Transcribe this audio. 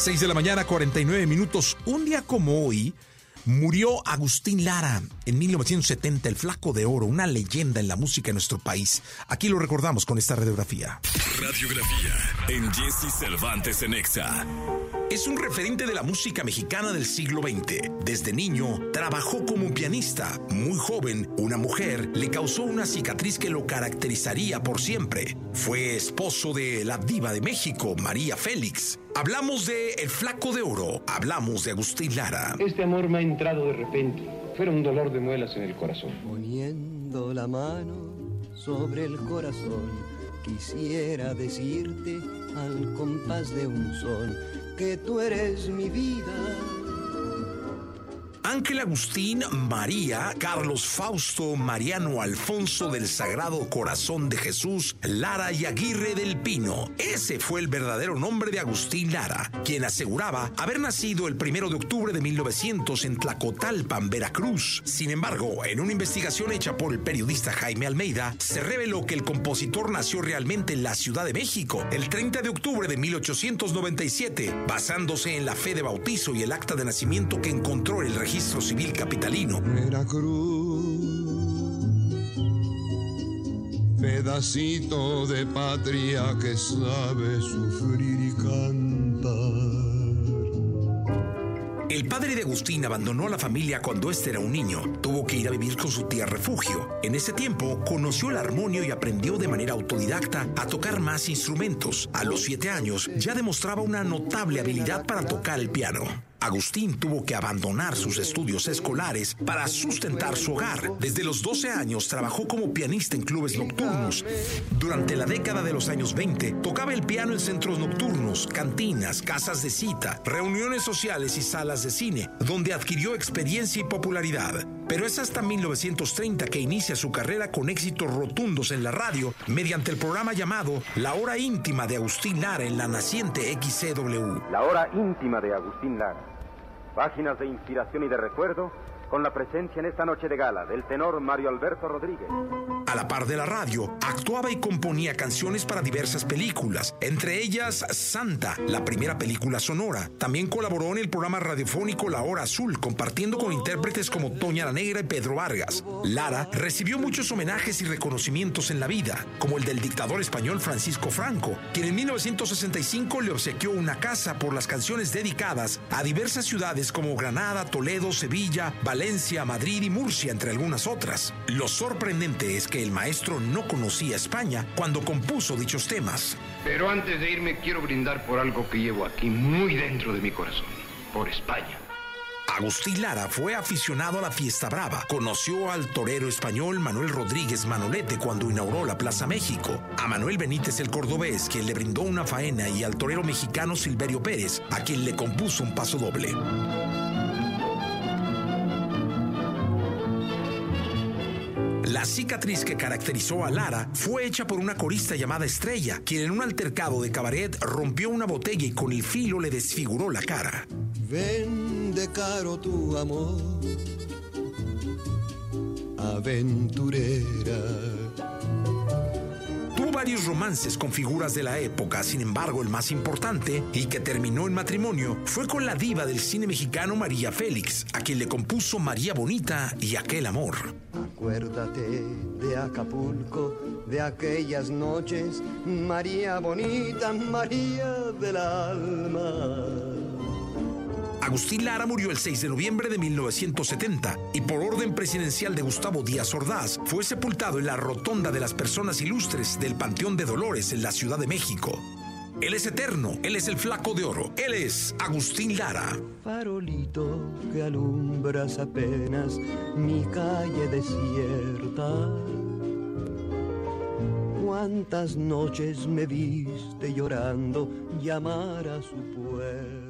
6 de la mañana, 49 minutos. Un día como hoy, murió Agustín Lara en 1970, el flaco de oro, una leyenda en la música en nuestro país. Aquí lo recordamos con esta radiografía. Radiografía en Jesse Cervantes en Exa. Es un referente de la música mexicana del siglo XX. Desde niño trabajó como pianista. Muy joven, una mujer le causó una cicatriz que lo caracterizaría por siempre. Fue esposo de la diva de México, María Félix. Hablamos de El Flaco de Oro, hablamos de Agustín Lara. Este amor me ha entrado de repente. Fuera un dolor de muelas en el corazón. Poniendo la mano sobre el corazón, quisiera decirte al compás de un son que tú eres mi vida. Ángel Agustín María, Carlos Fausto, Mariano Alfonso del Sagrado Corazón de Jesús, Lara y Aguirre del Pino. Ese fue el verdadero nombre de Agustín Lara, quien aseguraba haber nacido el primero de octubre de 1900 en Tlacotalpan, Veracruz. Sin embargo, en una investigación hecha por el periodista Jaime Almeida, se reveló que el compositor nació realmente en la Ciudad de México el 30 de octubre de 1897, basándose en la fe de bautizo y el acta de nacimiento que encontró el registro civil capitalino. Veracruz, pedacito de patria que sabe sufrir y cantar. El padre de Agustín abandonó a la familia cuando éste era un niño. Tuvo que ir a vivir con su tía refugio. En ese tiempo conoció el armonio y aprendió de manera autodidacta a tocar más instrumentos. A los siete años ya demostraba una notable habilidad para tocar el piano. Agustín tuvo que abandonar sus estudios escolares para sustentar su hogar. Desde los 12 años trabajó como pianista en clubes nocturnos. Durante la década de los años 20 tocaba el piano en centros nocturnos, cantinas, casas de cita, reuniones sociales y salas de cine, donde adquirió experiencia y popularidad. Pero es hasta 1930 que inicia su carrera con éxitos rotundos en la radio mediante el programa llamado La Hora Íntima de Agustín Lara en la naciente XCW. La hora íntima de Agustín Lara. Páginas de inspiración y de recuerdo con la presencia en esta noche de gala del tenor Mario Alberto Rodríguez. A la par de la radio, actuaba y componía canciones para diversas películas, entre ellas Santa, la primera película sonora. También colaboró en el programa radiofónico La Hora Azul, compartiendo con intérpretes como Toña la Negra y Pedro Vargas. Lara recibió muchos homenajes y reconocimientos en la vida, como el del dictador español Francisco Franco, quien en 1965 le obsequió una casa por las canciones dedicadas a diversas ciudades como Granada, Toledo, Sevilla, Valencia, Madrid y Murcia, entre algunas otras. Lo sorprendente es que el maestro no conocía España cuando compuso dichos temas. Pero antes de irme quiero brindar por algo que llevo aquí muy dentro de mi corazón. Por España. Agustín Lara fue aficionado a la fiesta brava. Conoció al torero español Manuel Rodríguez Manolete cuando inauguró la Plaza México. A Manuel Benítez el cordobés, quien le brindó una faena, y al torero mexicano Silverio Pérez, a quien le compuso un paso doble. La cicatriz que caracterizó a Lara fue hecha por una corista llamada Estrella, quien en un altercado de cabaret rompió una botella y con el filo le desfiguró la cara. Vende caro tu amor, aventurera. Tuvo varios romances con figuras de la época, sin embargo el más importante, y que terminó en matrimonio, fue con la diva del cine mexicano María Félix, a quien le compuso María Bonita y Aquel Amor. Acuérdate de Acapulco, de aquellas noches, María bonita, María del alma. Agustín Lara murió el 6 de noviembre de 1970 y por orden presidencial de Gustavo Díaz Ordaz fue sepultado en la Rotonda de las Personas Ilustres del Panteón de Dolores en la Ciudad de México. Él es eterno, él es el flaco de oro, él es Agustín Lara. Farolito que alumbras apenas mi calle desierta. Cuántas noches me viste llorando llamar a su puerta.